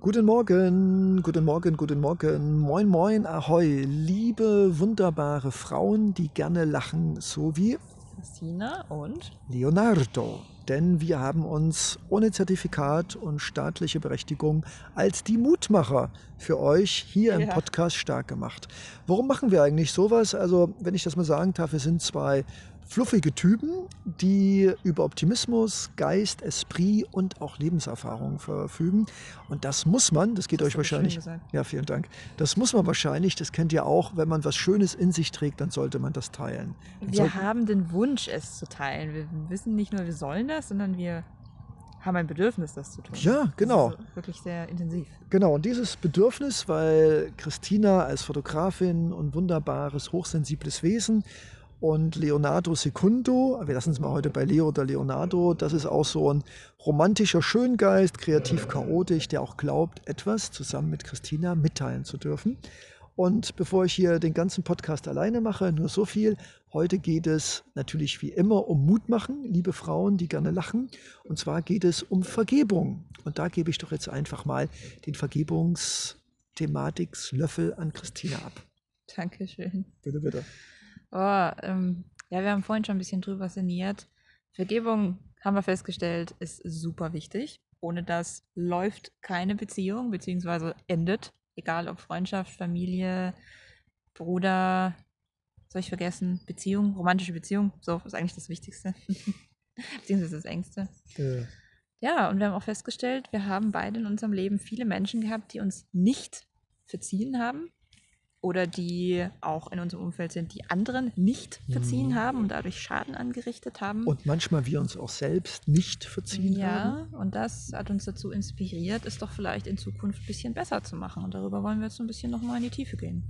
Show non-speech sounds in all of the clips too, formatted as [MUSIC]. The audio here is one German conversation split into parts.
Guten Morgen, guten Morgen, guten Morgen. Moin, moin, ahoi. Liebe, wunderbare Frauen, die gerne lachen, so wie Christina und Leonardo. Denn wir haben uns ohne Zertifikat und staatliche Berechtigung als die Mutmacher für euch hier im Ja. Podcast stark gemacht. Warum machen wir eigentlich sowas? Also, wenn ich das mal sagen darf, wir sind zwei fluffige Typen, die über Optimismus, Geist, Esprit und auch Lebenserfahrung verfügen. Und das muss man, das geht Das euch wahrscheinlich. Ja, vielen Dank. Das muss man wahrscheinlich, das kennt ihr auch, wenn man was Schönes in sich trägt, dann sollte man das teilen. Dann wir haben den Wunsch, es zu teilen. Wir wissen nicht nur, wir sollen das, sondern wir haben ein Bedürfnis, das zu tun. Ja, genau. Das ist wirklich sehr intensiv. Genau, und dieses Bedürfnis, weil Christina als Fotografin und wunderbares, hochsensibles Wesen und Leonardo Secundo, wir lassen es mal heute bei Leo oder Leonardo, das ist auch so ein romantischer Schöngeist, kreativ chaotisch, der auch glaubt, etwas zusammen mit Christina mitteilen zu dürfen. Und bevor ich hier den ganzen Podcast alleine mache, nur so viel. Heute geht es natürlich wie immer um Mut machen, liebe Frauen, die gerne lachen. Und zwar geht es um Vergebung. Und da gebe ich doch jetzt einfach mal den Vergebungsthematiklöffel an Christina ab. Dankeschön. Bitte, bitte. Oh, ähm, ja, wir haben vorhin schon ein bisschen drüber sinniert. Vergebung, haben wir festgestellt, ist super wichtig. Ohne das läuft keine Beziehung, beziehungsweise endet. Egal ob Freundschaft, Familie, Bruder, soll ich vergessen, Beziehung, romantische Beziehung, so ist eigentlich das Wichtigste. [LAUGHS] beziehungsweise das Engste. Äh, Ja, und wir haben auch festgestellt, wir haben beide in unserem Leben viele Menschen gehabt, die uns nicht verziehen haben oder die auch in unserem Umfeld sind, die anderen nicht verziehen Mhm. haben und dadurch Schaden angerichtet haben. Und manchmal wir uns auch selbst nicht verziehen haben. ja, und das hat uns dazu inspiriert, es doch vielleicht in Zukunft ein bisschen besser zu machen. Und darüber wollen wir jetzt so ein bisschen nochmal in die Tiefe gehen.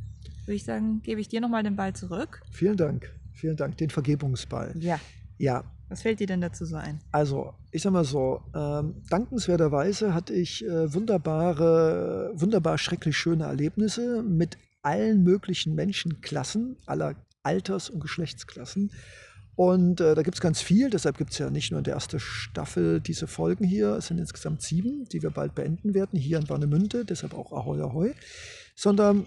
Würde ich sagen, gebe ich dir nochmal den Ball zurück. Vielen Dank. Vielen Dank. Den Vergebungsball. Ja. Ja, Was fällt dir denn dazu so ein? Also, ich sag mal so, ähm, dankenswerterweise hatte ich äh, wunderbare, wunderbar schrecklich schöne Erlebnisse mit allen möglichen Menschenklassen, aller Alters- und Geschlechtsklassen. Und äh, da gibt es ganz viel, deshalb gibt es ja nicht nur in der ersten Staffel diese Folgen hier, es sind insgesamt sieben, die wir bald beenden werden, hier in Warnemünde, deshalb auch Ahoi Ahoi, sondern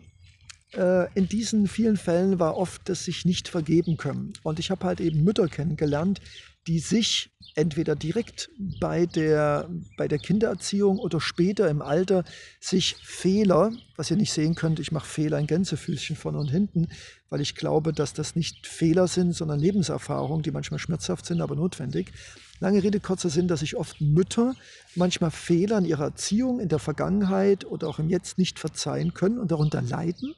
äh, in diesen vielen Fällen war oft das sich nicht vergeben können. Und ich habe halt eben Mütter kennengelernt, die sich entweder direkt bei der, bei der Kindererziehung oder später im Alter sich Fehler, was ihr nicht sehen könnt, ich mache Fehler in Gänsefüßchen vorne und hinten, weil ich glaube, dass das nicht Fehler sind, sondern Lebenserfahrungen, die manchmal schmerzhaft sind, aber notwendig. Lange Rede, kurzer Sinn, dass sich oft Mütter manchmal Fehler in ihrer Erziehung, in der Vergangenheit oder auch im Jetzt nicht verzeihen können und darunter leiden.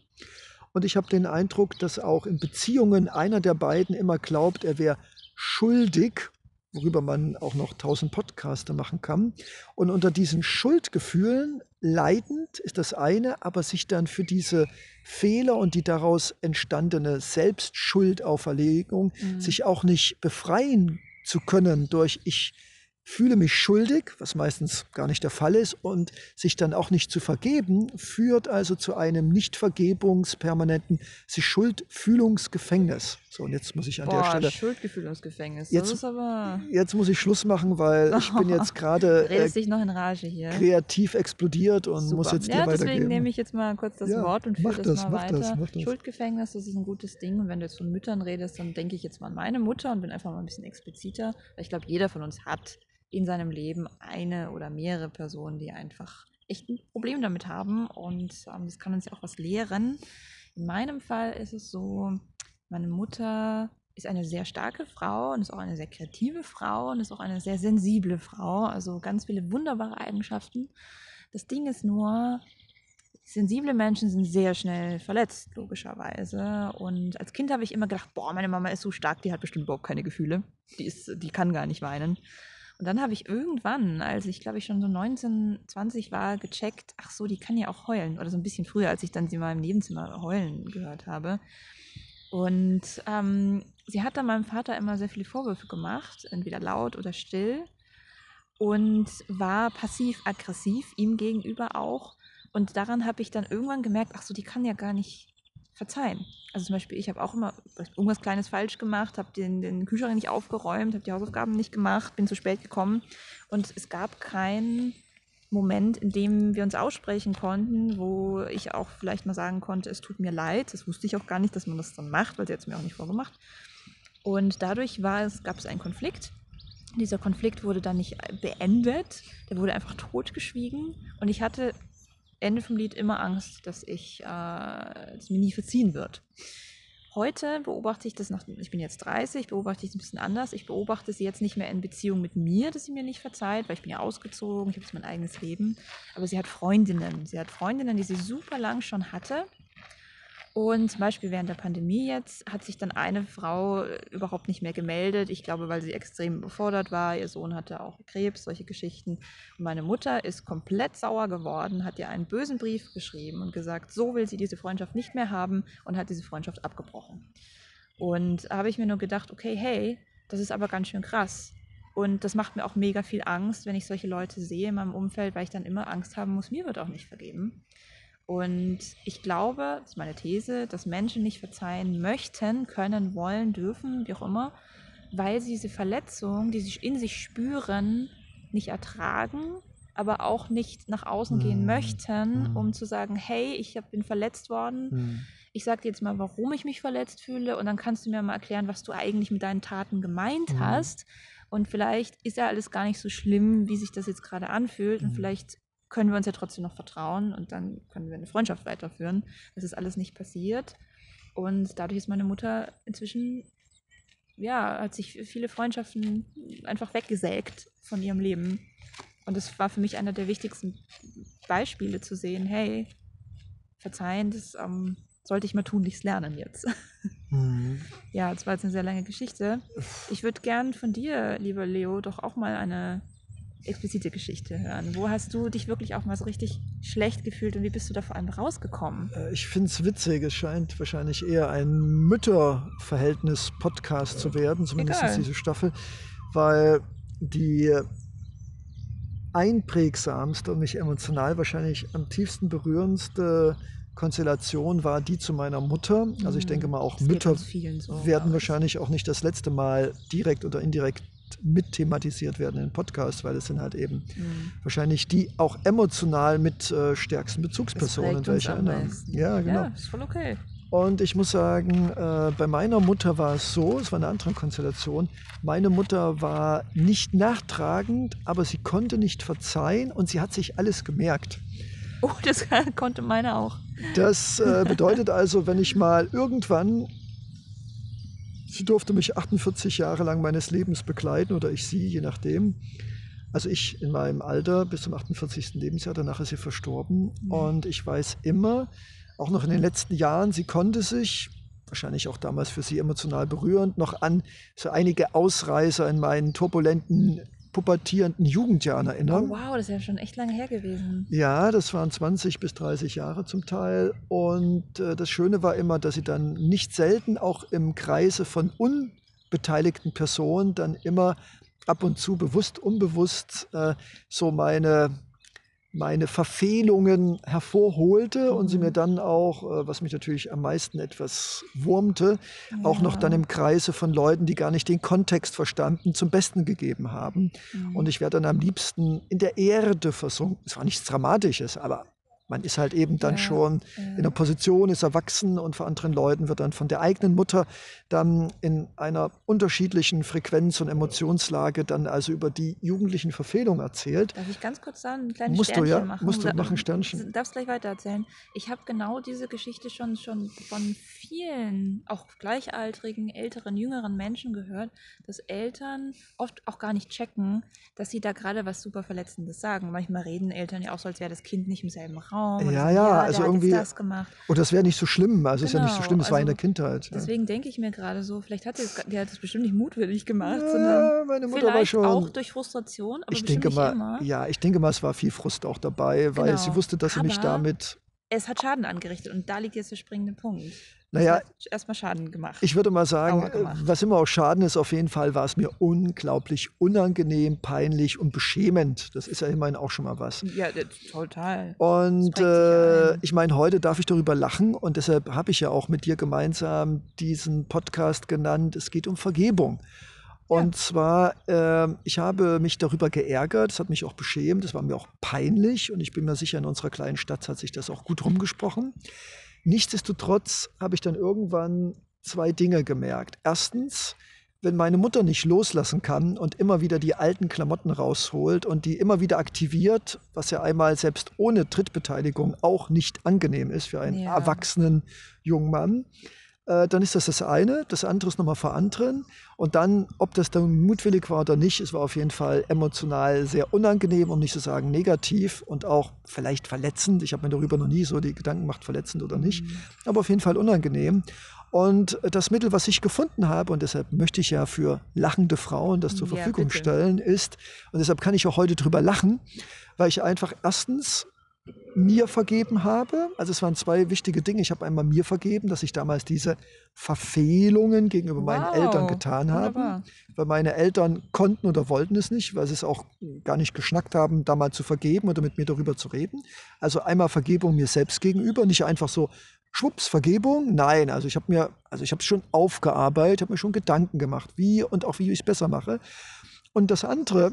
Und ich habe den Eindruck, dass auch in Beziehungen einer der beiden immer glaubt, er wäre schuldig, worüber man auch noch tausend Podcaster machen kann. Und unter diesen Schuldgefühlen leidend ist das eine, aber sich dann für diese Fehler und die daraus entstandene Selbstschuldaufverlegung Mhm. sich auch nicht befreien zu können durch ich fühle mich schuldig, was meistens gar nicht der Fall ist, und sich dann auch nicht zu vergeben, führt also zu einem Nicht-Vergebungs-permanenten sich Schuldfühlungsgefängnis. So, und jetzt muss ich an der Boah, Stelle, Schuldgefühl ins Gefängnis. Jetzt- das ist aber. jetzt muss ich Schluss machen, weil ich bin [LAUGHS] jetzt gerade äh, kreativ explodiert und Super. muss jetzt dir ja, deswegen weitergeben. nehme ich jetzt mal kurz das Ja, Wort und führe das, das, mal mach weiter. das, mach das. Schuldgefängnis, das ist ein gutes Ding. Und wenn du jetzt von Müttern redest, dann denke ich jetzt mal an meine Mutter und bin einfach mal ein bisschen expliziter. Weil ich glaube, jeder von uns hat in seinem Leben eine oder mehrere Personen, die einfach echt ein Problem damit haben. Und ähm, das kann uns ja auch was lehren. In meinem Fall ist es so, meine Mutter ist eine sehr starke Frau und ist auch eine sehr kreative Frau und ist auch eine sehr sensible Frau. Also ganz viele wunderbare Eigenschaften. Das Ding ist nur, sensible Menschen sind sehr schnell verletzt, logischerweise. Und als Kind habe ich immer gedacht, boah, meine Mama ist so stark, die hat bestimmt überhaupt keine Gefühle. Die, ist, die kann gar nicht weinen. Und dann habe ich irgendwann, als ich glaube ich schon so 19, 20 war, gecheckt, ach so, die kann ja auch heulen. Oder so ein bisschen früher, als ich dann sie mal im Nebenzimmer heulen gehört habe. Und ähm, sie hat dann meinem Vater immer sehr viele Vorwürfe gemacht, entweder laut oder still. Und war passiv-aggressiv ihm gegenüber auch. Und daran habe ich dann irgendwann gemerkt, ach so, die kann ja gar nicht verzeihen. Also zum Beispiel, ich habe auch immer irgendwas Kleines falsch gemacht, habe den, den Kühlschrank nicht aufgeräumt, habe die Hausaufgaben nicht gemacht, bin zu spät gekommen. Und es gab kein Moment, in dem wir uns aussprechen konnten, wo ich auch vielleicht mal sagen konnte, es tut mir leid. Das wusste ich auch gar nicht, dass man das dann macht, weil sie hat es mir auch nicht vorgemacht. Und dadurch es, gab es einen Konflikt. Dieser Konflikt wurde dann nicht beendet, der wurde einfach totgeschwiegen. Und ich hatte Ende vom Lied immer Angst, dass ich äh, mir nie verziehen wird. Heute beobachte ich das nach, ich bin jetzt 30, beobachte ich es ein bisschen anders. Ich beobachte sie jetzt nicht mehr in Beziehung mit mir, dass sie mir nicht verzeiht, weil ich bin ja ausgezogen, ich habe jetzt mein eigenes Leben. Aber sie hat Freundinnen. Sie hat Freundinnen, die sie super lang schon hatte und zum Beispiel während der Pandemie jetzt hat sich dann eine Frau äh, überhaupt nicht mehr gemeldet. Ich glaube, weil sie extrem überfordert war. Ihr Sohn hatte auch Krebs, solche Geschichten. Und meine Mutter ist komplett sauer geworden, hat ihr einen bösen Brief geschrieben und gesagt, so will sie diese Freundschaft nicht mehr haben und hat diese Freundschaft abgebrochen. Und habe ich mir nur gedacht, okay, hey, das ist aber ganz schön krass. Und das macht mir auch mega viel Angst, wenn ich solche Leute sehe in meinem Umfeld, weil ich dann immer Angst haben muss, mir wird auch nicht vergeben. Und ich glaube, das ist meine These, dass Menschen nicht verzeihen möchten, können, wollen, dürfen, wie auch immer, weil sie diese Verletzung, die sie in sich spüren, nicht ertragen, aber auch nicht nach außen mhm. gehen möchten, mhm. um zu sagen, hey, ich bin verletzt worden. Mhm. Ich sage dir jetzt mal, warum ich mich verletzt fühle und dann kannst du mir mal erklären, was du eigentlich mit deinen Taten gemeint mhm. hast. Und vielleicht ist ja alles gar nicht so schlimm, wie sich das jetzt gerade anfühlt. Und mhm. vielleicht können wir uns ja trotzdem noch vertrauen und dann können wir eine Freundschaft weiterführen. Das ist alles nicht passiert. Und dadurch ist meine Mutter inzwischen, ja, hat sich viele Freundschaften einfach weggesägt von ihrem Leben. Und das war für mich einer der wichtigsten Beispiele zu sehen, hey, verzeihen, das ähm, sollte ich mal tun, nichts lernen jetzt. [LAUGHS] Mhm. Ja, das war jetzt eine sehr lange Geschichte. Ich würde gern von dir, lieber Leo, doch auch mal eine explizite Geschichte hören. Wo hast du dich wirklich auch mal so richtig schlecht gefühlt und wie bist du da vor allem rausgekommen? Äh, ich finde es witzig. Es scheint wahrscheinlich eher ein Mütterverhältnis-Podcast zu werden, zumindest Egal. diese Staffel, weil die einprägsamste und mich emotional wahrscheinlich am tiefsten berührendste Konstellation war die zu meiner Mutter. Also ich denke mal, auch das Mütter so, werden wahrscheinlich auch nicht das letzte Mal direkt oder indirekt mit thematisiert werden in Podcast, weil es sind halt eben mhm. wahrscheinlich die auch emotional mit äh, stärksten Bezugspersonen, welche erinnern. Ja, genau. Ja, ist voll okay. Und ich muss sagen, äh, bei meiner Mutter war es so, es war eine andere Konstellation. Meine Mutter war nicht nachtragend, aber sie konnte nicht verzeihen und sie hat sich alles gemerkt. Oh, das [LAUGHS] konnte meine auch. Das äh, bedeutet also, wenn ich mal irgendwann Sie durfte mich 48 Jahre lang meines Lebens begleiten oder ich sie, je nachdem. Also ich in meinem Alter bis zum 48. Lebensjahr, danach ist sie verstorben. Mhm. Und ich weiß immer, auch noch in den letzten Jahren, sie konnte sich, wahrscheinlich auch damals für sie emotional berührend, noch an so einige Ausreißer in meinen turbulenten pubertierenden Jugendjahren erinnern. Oh, wow, das ist ja schon echt lange her gewesen. Ja, das waren 20 bis 30 Jahre zum Teil. Und äh, das Schöne war immer, dass sie dann nicht selten auch im Kreise von unbeteiligten Personen dann immer ab und zu bewusst, unbewusst äh, so meine meine Verfehlungen hervorholte und sie mir mhm. dann auch, äh, was mich natürlich am meisten etwas wurmte, ja. auch noch dann im Kreise von Leuten, die gar nicht den Kontext verstanden, zum Besten gegeben haben. Mhm. Und ich werde dann am liebsten in der Erde versunken. Es war nichts Dramatisches, aber man ist halt eben dann ja, schon ja. in der Position, ist erwachsen und vor anderen Leuten wird dann von der eigenen Mutter dann in einer unterschiedlichen Frequenz und Emotionslage dann also über die jugendlichen Verfehlungen erzählt. Darf ich ganz kurz sagen, ein kleines musst Sternchen du, ja? machen? Musst du machen, Sternchen. Darfst gleich weiter erzählen. Ich habe genau diese Geschichte schon, schon von vielen, auch gleichaltrigen, älteren, jüngeren Menschen gehört, dass Eltern oft auch gar nicht checken, dass sie da gerade was super Verletzendes sagen. Manchmal reden Eltern ja auch so, als wäre das Kind nicht im selben Raum Raum. Ja, ja, ja, also irgendwie. Das gemacht. Und das wäre nicht so schlimm. Also genau. ist ja nicht so genau, schlimm, es also, war in der Kindheit. Ja. Deswegen denke ich mir gerade so, vielleicht hat die hat das bestimmt nicht mutwillig gemacht, ja, sondern meine Mutter vielleicht war schon, auch durch Frustration, aber ich denke mal, immer. Ja, ich denke mal, es war viel Frust auch dabei, weil genau. sie wusste, dass sie mich damit. Es hat Schaden angerichtet und da liegt jetzt der springende Punkt. Naja, erstmal Schaden gemacht. Ich würde mal sagen, was immer auch Schaden ist, auf jeden Fall war es mir unglaublich unangenehm, peinlich und beschämend. Das ist ja immerhin auch schon mal was. Ja, total. Und äh, ich meine, heute darf ich darüber lachen und deshalb habe ich ja auch mit dir gemeinsam diesen Podcast genannt. Es geht um Vergebung. Und zwar, ähm, ich habe mich darüber geärgert, es hat mich auch beschämt, es war mir auch peinlich und ich bin mir sicher, in unserer kleinen Stadt hat sich das auch gut rumgesprochen. Nichtsdestotrotz habe ich dann irgendwann zwei Dinge gemerkt. Erstens, wenn meine Mutter nicht loslassen kann und immer wieder die alten Klamotten rausholt und die immer wieder aktiviert, was ja einmal selbst ohne Trittbeteiligung auch nicht angenehm ist für einen Ja. erwachsenen jungen Mann, äh, dann ist das das eine. Das andere ist nochmal vor anderen. Und dann, ob das dann mutwillig war oder nicht, es war auf jeden Fall emotional sehr unangenehm, um nicht zu sagen negativ und auch vielleicht verletzend. Ich habe mir darüber noch nie so die Gedanken gemacht, verletzend oder nicht, aber auf jeden Fall unangenehm. Und das Mittel, was ich gefunden habe, und deshalb möchte ich ja für lachende Frauen das zur Ja, Verfügung bitte. stellen, ist, und deshalb kann ich auch heute drüber lachen, weil ich einfach erstens mir vergeben habe. Also es waren zwei wichtige Dinge. Ich habe einmal mir vergeben, dass ich damals diese Verfehlungen gegenüber meinen Wow, Eltern getan habe. Weil meine Eltern konnten oder wollten es nicht, weil sie es auch gar nicht geschnackt haben, da mal zu vergeben oder mit mir darüber zu reden. Also einmal Vergebung mir selbst gegenüber, nicht einfach so schwupps Vergebung. Nein, also ich habe mir, also ich habe es schon aufgearbeitet, habe mir schon Gedanken gemacht, wie und auch wie ich es besser mache. Und das andere,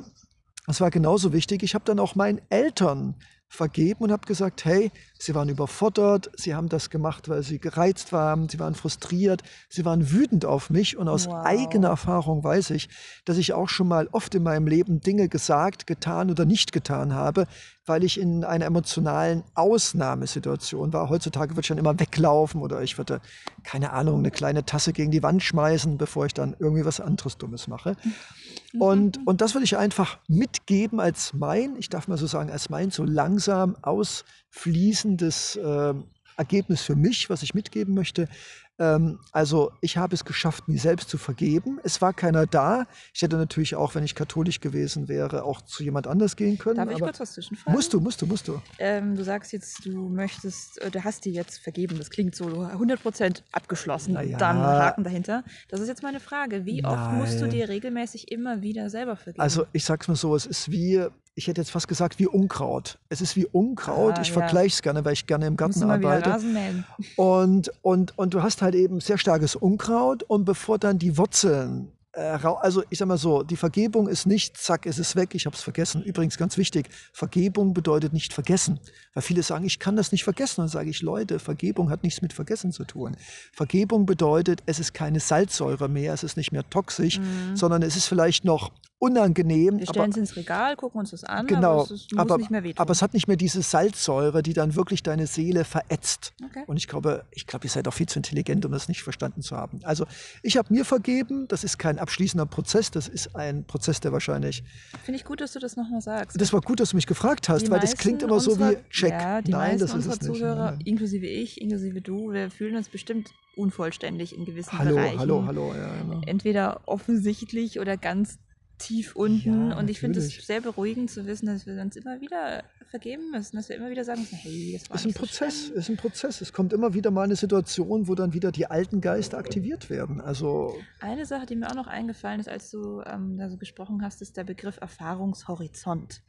das war genauso wichtig. Ich habe dann auch meinen Eltern vergeben und habe gesagt, hey, sie waren überfordert, sie haben das gemacht, weil sie gereizt waren, sie waren frustriert, sie waren wütend auf mich und aus Wow. eigener Erfahrung weiß ich, dass ich auch schon mal oft in meinem Leben Dinge gesagt, getan oder nicht getan habe, weil ich in einer emotionalen Ausnahmesituation war. Heutzutage würde ich dann immer weglaufen oder ich würde, keine Ahnung, eine kleine Tasse gegen die Wand schmeißen, bevor ich dann irgendwie was anderes Dummes mache. Und, und das will ich einfach mitgeben als mein, ich darf mal so sagen, als mein so langsam ausfließendes äh, Ergebnis für mich, was ich mitgeben möchte. Ähm, also ich habe es geschafft, mir selbst zu vergeben. Es war keiner da. Ich hätte natürlich auch, wenn ich katholisch gewesen wäre, auch zu jemand anders gehen können. Darf ich kurz was zwischenfragen? musst du, musst du, musst du. Ähm, du sagst jetzt, du möchtest, äh, du hast dir jetzt vergeben. Das klingt so 100% abgeschlossen. Na ja. Dann Haken dahinter. Das ist jetzt meine Frage. Wie oft musst du Nein. dir regelmäßig immer wieder selber vergeben? Also ich sag's mal so, es ist wie, ich hätte jetzt fast gesagt, wie Unkraut. Es ist wie Unkraut. Ah, ich ja. vergleiche es gerne, weil ich gerne im Garten arbeite. Und, und, und du hast halt eben sehr starkes Unkraut und bevor dann die Wurzeln, äh, also ich sag mal so, die Vergebung ist nicht, zack, es ist weg, ich habe es vergessen. Übrigens ganz wichtig, Vergebung bedeutet nicht vergessen. Weil viele sagen, ich kann das nicht vergessen. Dann sage ich, Leute, Vergebung hat nichts mit Vergessen zu tun. Vergebung bedeutet, es ist keine Salzsäure mehr, es ist nicht mehr toxisch, sondern es ist vielleicht noch unangenehm. Wir stellen es ins Regal, gucken uns das an, Genau, aber es aber, nicht mehr wehtun. aber es hat nicht mehr diese Salzsäure, die dann wirklich deine Seele verätzt. Okay. Und ich glaube, ich glaube, ihr seid auch viel zu intelligent, um das nicht verstanden zu haben. Also ich habe mir vergeben, das ist kein abschließender Prozess, das ist ein Prozess, der wahrscheinlich. Finde ich gut, dass du das nochmal sagst. Das war gut, dass du mich gefragt hast, Die weil das klingt immer so wie unserer- Check. Ja, die Nein, meisten das ist unserer es nicht. Zuhörer, Nein. inklusive ich, inklusive du, wir fühlen uns bestimmt unvollständig in gewissen Hallo, Bereichen. hallo, hallo. Ja, genau. Entweder offensichtlich oder ganz tief unten. Ja, und ich finde es sehr beruhigend zu wissen, dass wir uns immer wieder vergeben müssen, dass wir immer wieder sagen müssen, hey, das war ist ein so Prozess, schlimm. ist ein Prozess. Es kommt immer wieder mal eine Situation, wo dann wieder die alten Geister aktiviert werden. Also Eine Sache, die mir auch noch eingefallen ist, als du ähm, da so gesprochen hast, ist der Begriff Erfahrungshorizont.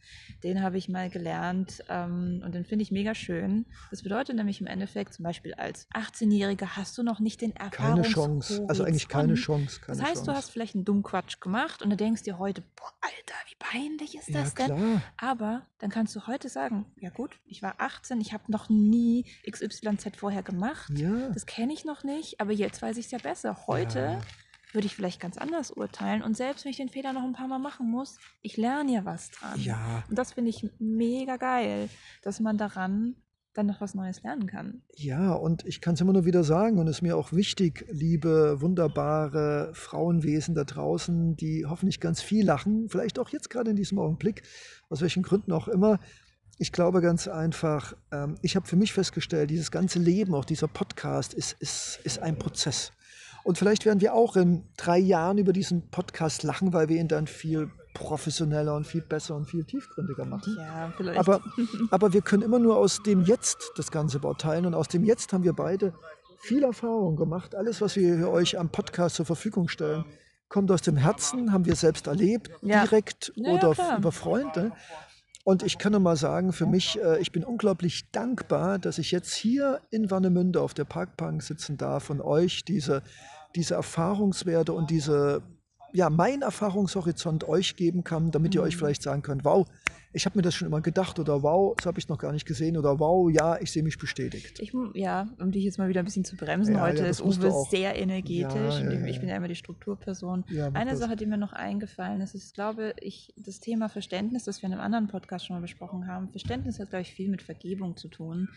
Den habe ich mal gelernt ähm, und den finde ich mega schön. Das bedeutet nämlich im Endeffekt, zum Beispiel als 18-Jähriger hast du noch nicht den keine Erfahrungshorizont. Chance. Also eigentlich keine Chance. Keine Das heißt, Chance. du hast vielleicht einen dummen Quatsch gemacht und du denkst dir heute, boah, Alter, wie peinlich ist ja, das denn? klar. Aber dann kannst du heute sagen, ja gut, ich war 18, ich habe noch nie XYZ vorher gemacht. Ja. Das kenne ich noch nicht, aber jetzt weiß ich es ja besser. Heute Ja. würde ich vielleicht ganz anders urteilen und selbst wenn ich den Fehler noch ein paar Mal machen muss, ich lerne ja was dran. Ja, Und das finde ich mega geil, dass man daran dann noch was Neues lernen kann. Ja, und ich kann es immer nur wieder sagen, und es ist mir auch wichtig, liebe, wunderbare Frauenwesen da draußen, die hoffentlich ganz viel lachen, vielleicht auch jetzt gerade in diesem Augenblick, aus welchen Gründen auch immer. Ich glaube ganz einfach, ähm, ich habe für mich festgestellt, dieses ganze Leben, auch dieser Podcast, ist, ist, ist ein Prozess. Und vielleicht werden wir auch in drei Jahren über diesen Podcast lachen, weil wir ihn dann viel professioneller und viel besser und viel tiefgründiger machen. Ja, vielleicht. Aber, [LAUGHS] aber wir können immer nur aus dem Jetzt das Ganze beurteilen. Und aus dem Jetzt haben wir beide viel Erfahrung gemacht. Alles, was wir euch am Podcast zur Verfügung stellen, kommt aus dem Herzen, haben wir selbst erlebt, Ja. direkt ja, oder klar. über Freunde. Und ich kann nur mal sagen, für mich, äh, ich bin unglaublich dankbar, dass ich jetzt hier in Warnemünde auf der Parkbank sitzen darf und euch diese, diese Erfahrungswerte und diese ja, meinen Erfahrungshorizont euch geben kann, damit ihr euch Mhm. vielleicht sagen könnt, wow, ich habe mir das schon immer gedacht oder wow, das habe ich noch gar nicht gesehen oder wow, ja, ich sehe mich bestätigt. Ich, ja, um dich jetzt mal wieder ein bisschen zu bremsen. Ja, Heute ja, ist Uwe sehr energetisch. Ja, und ich bin ja. immer die Strukturperson. Eine das. Sache, die mir noch eingefallen ist, ist, glaube ich, das Thema Verständnis, das wir in einem anderen Podcast schon mal besprochen haben. Verständnis hat, glaube ich, viel mit Vergebung zu tun.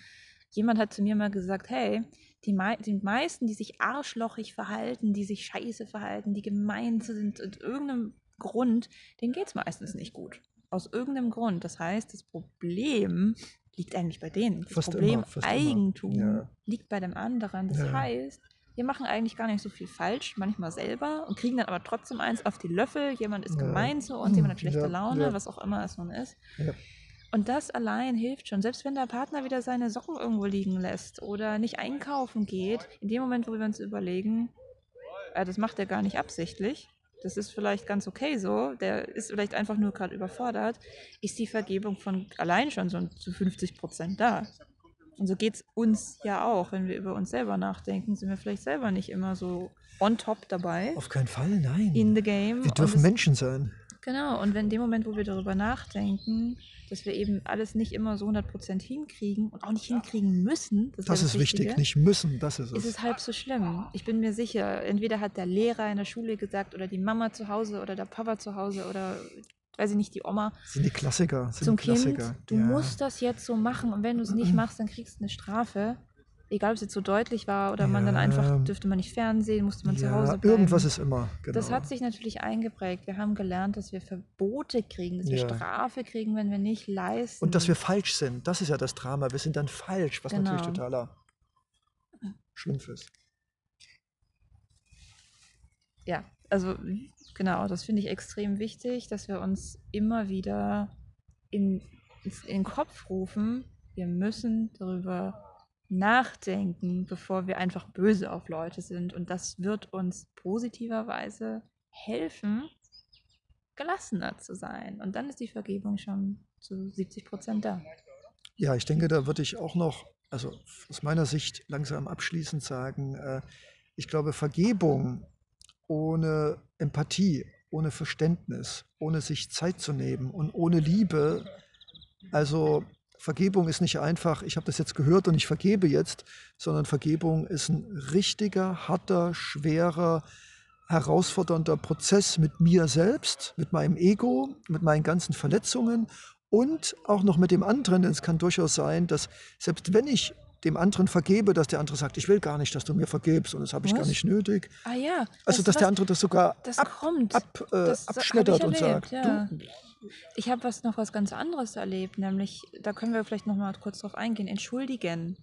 Jemand hat zu mir mal gesagt, hey, die, mei die meisten, die sich arschlochig verhalten, die sich scheiße verhalten, die gemein sind, aus irgendeinem Grund, denen geht es meistens nicht gut. Aus irgendeinem Grund. Das heißt, das Problem liegt eigentlich bei denen. Das Fast Problem immer. Eigentum Ja. liegt bei dem anderen. Das Ja. heißt, wir machen eigentlich gar nicht so viel falsch, manchmal selber, und kriegen dann aber trotzdem eins auf die Löffel. Jemand ist Ja. gemein zu uns, jemand hat [CLEARS THROAT] schlechte Laune, was auch immer es nun ist. Und das allein hilft schon. Selbst wenn der Partner wieder seine Socken irgendwo liegen lässt oder nicht einkaufen geht, in dem Moment, wo wir uns überlegen, äh, das macht er gar nicht absichtlich, das ist vielleicht ganz okay so, der ist vielleicht einfach nur gerade überfordert, ist die Vergebung von allein schon so zu 50 Prozent da. Und so geht es uns ja auch, wenn wir über uns selber nachdenken, sind wir vielleicht selber nicht immer so on top dabei, Auf keinen Fall, nein. in the game. Wir dürfen Menschen sein. Genau, und wenn in dem Moment, wo wir darüber nachdenken, dass wir eben alles nicht immer so 100% hinkriegen und auch nicht hinkriegen müssen, das, Das wäre ist wichtig, nicht müssen, das ist ist es. es halb so schlimm. Ich bin mir sicher, entweder hat der Lehrer in der Schule gesagt oder die Mama zu Hause oder der Papa zu Hause oder, weiß ich nicht, die Oma Das sind die Klassiker. Das sind zum die Klassiker. Kind, du ja. musst das jetzt so machen und wenn du es nicht machst, dann kriegst du eine Strafe. Egal, ob es jetzt so deutlich war oder man dann Ja. einfach, dürfte man nicht fernsehen, musste man zu ja, Hause bleiben. Irgendwas ist immer. Genau. Das hat sich natürlich eingeprägt. Wir haben gelernt, dass wir Verbote kriegen, dass wir Ja. Strafe kriegen, wenn wir nicht leisten. Und dass wir falsch sind, das ist ja das Drama. Wir sind dann falsch, was natürlich Genau. totaler Schlumpf ist. Ja, also genau, das finde ich extrem wichtig, dass wir uns immer wieder in, in den Kopf rufen, wir müssen darüber nachdenken, bevor wir einfach böse auf Leute sind. Und das wird uns positiverweise helfen, gelassener zu sein. Und dann ist die Vergebung schon zu 70 Prozent da. Ja, ich denke, da würde ich auch noch, also aus meiner Sicht langsam abschließend sagen, äh, ich glaube, Vergebung ohne Empathie, ohne Verständnis, ohne sich Zeit zu nehmen und ohne Liebe, also Vergebung ist nicht einfach, ich habe das jetzt gehört und ich vergebe jetzt, sondern Vergebung ist ein richtiger, harter, schwerer, herausfordernder Prozess mit mir selbst, mit meinem Ego, mit meinen ganzen Verletzungen und auch noch mit dem anderen. Denn es kann durchaus sein, dass selbst wenn ich dem anderen vergebe, dass der andere sagt, ich will gar nicht, dass du mir vergibst und das habe ich gar Was? nicht nötig. Ah ja. Also, dass der andere das sogar Das ab, kommt. ab, äh, Das abschmettert und sagt, ja. du, Ich habe was noch was ganz anderes erlebt, nämlich, da können wir vielleicht noch mal kurz drauf eingehen, entschuldigen.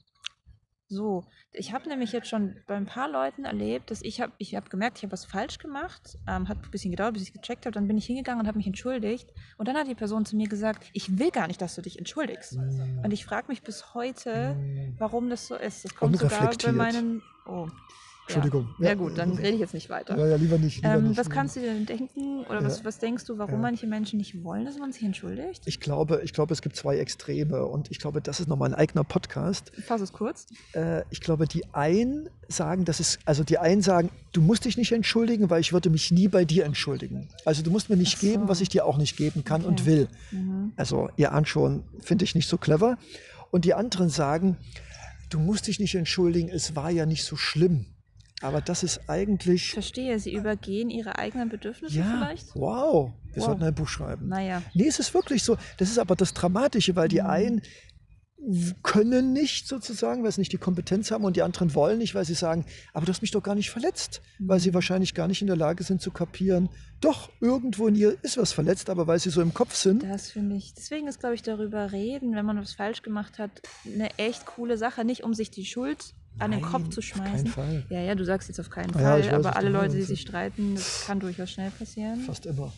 So, ich habe nämlich jetzt schon bei ein paar Leuten erlebt, dass ich habe ich hab gemerkt, ich habe was falsch gemacht, ähm, hat ein bisschen gedauert, bis ich gecheckt habe, dann bin ich hingegangen und habe mich entschuldigt und dann hat die Person zu mir gesagt, ich will gar nicht, dass du dich entschuldigst. Und ich frage mich bis heute, warum das so ist. Das kommt sogar bei meinen... Oh, Entschuldigung. Ja, ja gut, dann rede ich jetzt nicht weiter. Ja, ja, lieber nicht. Lieber Ähm, nicht. was kannst du dir denn denken oder was, Ja. was denkst du, warum Ja. manche Menschen nicht wollen, dass man sich entschuldigt? Ich glaube, ich glaube, es gibt zwei Extreme und ich glaube, das ist nochmal ein eigener Podcast. Fass es kurz. Äh, ich glaube, die einen sagen, das ist, also die einen sagen, du musst dich nicht entschuldigen, weil ich würde mich nie bei dir entschuldigen. Also du musst mir nicht so. geben, was ich dir auch nicht geben kann und Okay. will. Mhm. Also ihr ahnt schon, finde ich nicht so clever. Und die anderen sagen, du musst dich nicht entschuldigen, es war ja nicht so schlimm. Aber das ist Ich eigentlich, verstehe, sie übergehen ihre eigenen Bedürfnisse ja, vielleicht. wow, wir Wow. sollten ein Buch schreiben. Naja, Nee, es ist wirklich so. Das ist aber das Dramatische, weil die Mhm. einen können nicht sozusagen, weil sie nicht die Kompetenz haben und die anderen wollen nicht, weil sie sagen, aber du hast mich doch gar nicht verletzt, weil Mhm. sie wahrscheinlich gar nicht in der Lage sind zu kapieren, doch, irgendwo in ihr ist was verletzt, aber weil sie so im Kopf sind. das finde ich. Deswegen ist, glaube ich, darüber reden, wenn man was falsch gemacht hat, eine echt coole Sache. Nicht um sich die Schuld an den Kopf Nein, zu auf keinen schmeißen. Fall. Ja, ja, du sagst jetzt auf keinen ja, Fall, weiß, was aber alle Leute, die sich streiten, das kann durchaus schnell passieren. Fast immer.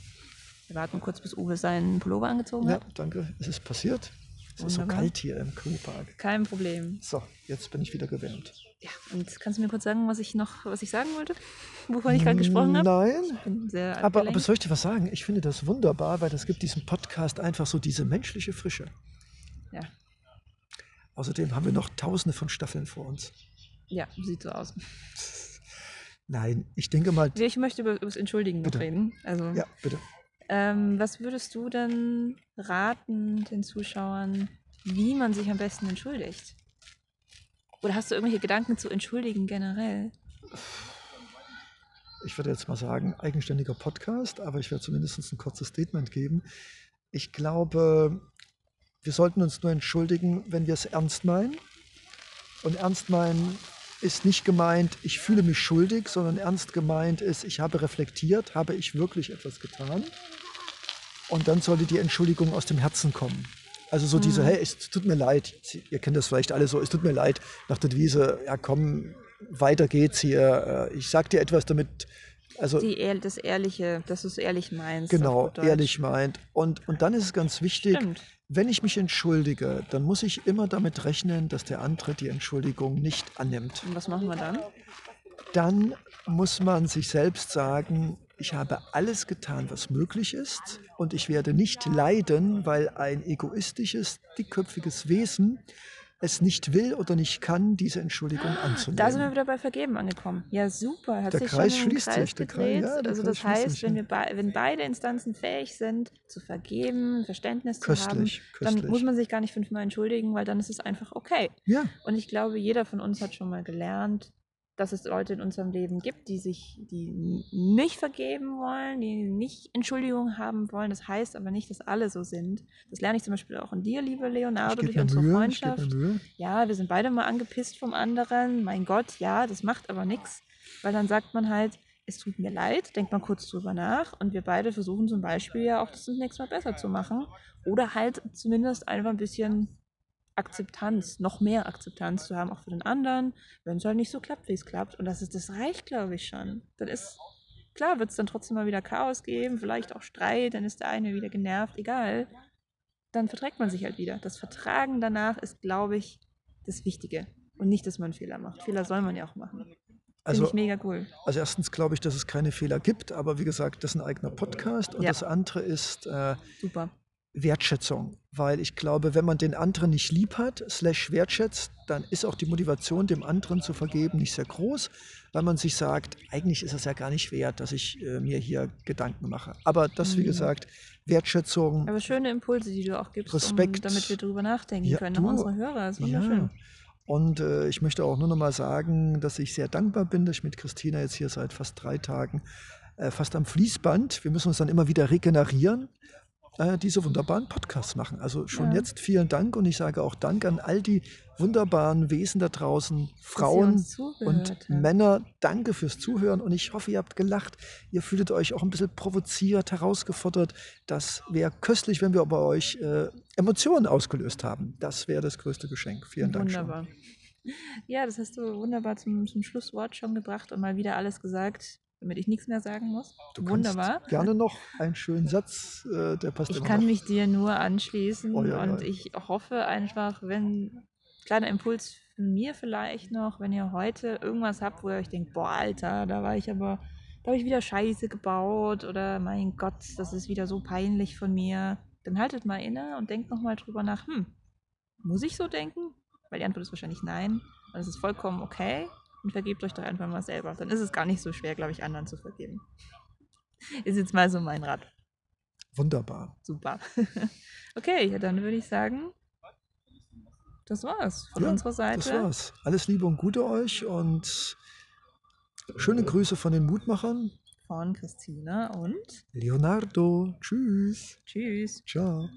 Wir warten kurz, bis Uwe seinen Pullover angezogen Ja, hat. danke. Es ist passiert. Es ist so Wunderbar. kalt hier im Crewpark. Kein Problem. So, jetzt bin ich wieder gewärmt. Ja, und kannst du mir kurz sagen, was ich noch, was ich sagen wollte? Wovon ich gerade gesprochen habe? Nein, aber, aber soll ich dir was sagen? Ich finde das wunderbar, weil das gibt diesem Podcast einfach so diese menschliche Frische. Ja. Außerdem haben wir noch tausende von Staffeln vor uns. Ja, sieht so aus. Nein, ich denke mal, Ich möchte über, über das Entschuldigen noch Bitte. reden. Also, ja, bitte. ähm, was würdest du denn raten den Zuschauern, wie man sich am besten entschuldigt? Oder hast du irgendwelche Gedanken zu entschuldigen generell? Ich würde jetzt mal sagen, eigenständiger Podcast, aber ich werde zumindest ein kurzes Statement geben. Ich glaube, wir sollten uns nur entschuldigen, wenn wir es ernst meinen. Und ernst meinen ist nicht gemeint, ich fühle mich schuldig, sondern ernst gemeint ist, ich habe reflektiert, habe ich wirklich etwas getan? Und dann sollte die Entschuldigung aus dem Herzen kommen. Also so diese, Mhm. hey, es tut mir leid, ihr kennt das vielleicht alle so, es tut mir leid, nach der Devise, ja komm, weiter geht's hier, äh, ich sag dir etwas damit, also Die, das Ehrliche, dass du es ehrlich meinst. genau, ehrlich meint. Und, und dann ist es ganz wichtig, Stimmt. Wenn ich mich entschuldige, dann muss ich immer damit rechnen, dass der andere die Entschuldigung nicht annimmt. Und was machen wir dann? Dann muss man sich selbst sagen, ich habe alles getan, was möglich ist und ich werde nicht leiden, weil ein egoistisches, dickköpfiges Wesen es nicht will oder nicht kann, diese Entschuldigung anzunehmen. Da sind wir wieder bei Vergeben angekommen. Ja, super. Hat Der sich Kreis schon schließt Kreis sich, der Kreis- gedreht. ja, der also Kreis das heißt, wenn, wir bei, wenn beide Instanzen fähig sind, zu vergeben, Verständnis Köstlich, zu haben, dann köstlich. muss man sich gar nicht fünfmal entschuldigen, weil dann ist es einfach okay. ja, Und ich glaube, jeder von uns hat schon mal gelernt, dass es Leute in unserem Leben gibt, die sich, die nicht vergeben wollen, die nicht Entschuldigung haben wollen. Das heißt aber nicht, dass alle so sind. Das lerne ich zum Beispiel auch in dir, liebe Leonardo, durch unsere Mühe, Freundschaft. Ja, wir sind beide mal angepisst vom anderen. Mein Gott, ja, das macht aber nichts. Weil dann sagt man halt, es tut mir leid, denkt man kurz drüber nach und wir beide versuchen zum Beispiel ja auch das nächste Mal besser zu machen. Oder halt zumindest einfach ein bisschen Akzeptanz, noch mehr Akzeptanz zu haben, auch für den anderen, wenn es halt nicht so klappt, wie es klappt. Und das, ist, das reicht, glaube ich, schon. Dann ist, klar, wird es dann trotzdem mal wieder Chaos geben, vielleicht auch Streit, dann ist der eine wieder genervt, egal. Dann verträgt man sich halt wieder. Das Vertragen danach ist, glaube ich, das Wichtige. Und nicht, dass man Fehler macht. Fehler soll man ja auch machen. Finde Also, ich mega cool. also erstens glaube ich, dass es keine Fehler gibt, aber wie gesagt, das ist ein eigener Podcast. Und Ja. das andere ist äh, Super. Wertschätzung. Weil ich glaube, wenn man den anderen nicht lieb hat, slash wertschätzt, dann ist auch die Motivation, dem anderen zu vergeben, nicht sehr groß, weil man sich sagt, eigentlich ist es ja gar nicht wert, dass ich äh, mir hier Gedanken mache. Aber das, wie Mhm. gesagt, Wertschätzung, Aber schöne Impulse, die du auch gibst, um, Respekt. damit wir drüber nachdenken Ja, können. du- Auch unsere Hörer. Das ist Ja. wunderschön. Und äh, ich möchte auch nur noch mal sagen, dass ich sehr dankbar bin, dass ich mit Christina jetzt hier seit fast drei Tagen, äh, fast am Fließband, wir müssen uns dann immer wieder regenerieren, äh, diese wunderbaren Podcasts machen. Also schon Ja. jetzt vielen Dank und ich sage auch Dank an all die wunderbaren Wesen da draußen, Frauen und. Männer. Danke fürs Zuhören und ich hoffe, ihr habt gelacht. Ihr fühlt euch auch ein bisschen provoziert, herausgefordert. Das wäre köstlich, wenn wir bei euch äh, Emotionen ausgelöst haben. Das wäre das größte Geschenk. Vielen Dank schon. Wunderbar. Ja, das hast du wunderbar zum, zum Schlusswort schon gebracht und mal wieder alles gesagt, damit ich nichts mehr sagen muss. Du Wunderbar. gerne noch einen schönen Satz, äh, der passt Ich kann noch. mich dir nur anschließen Oh ja, und ja. ich hoffe einfach, wenn kleiner Impuls von mir vielleicht noch, wenn ihr heute irgendwas habt, wo ihr euch denkt, boah, Alter, da war ich aber, da habe ich wieder Scheiße gebaut oder mein Gott, das ist wieder so peinlich von mir, dann haltet mal inne und denkt nochmal drüber nach, hm, muss ich so denken? Weil die Antwort ist wahrscheinlich nein. Und es ist vollkommen okay. Und vergebt euch doch einfach mal selber. Dann ist es gar nicht so schwer, glaube ich, anderen zu vergeben. Ist jetzt mal so mein Rat. Wunderbar. Super. [LAUGHS] okay, ja, dann würde ich sagen, das war's von Ja, unserer Seite. Das war's. Alles Liebe und Gute euch und schöne Grüße von den Mutmachern. Von Christina und Leonardo. Tschüss. tschüss. Ciao.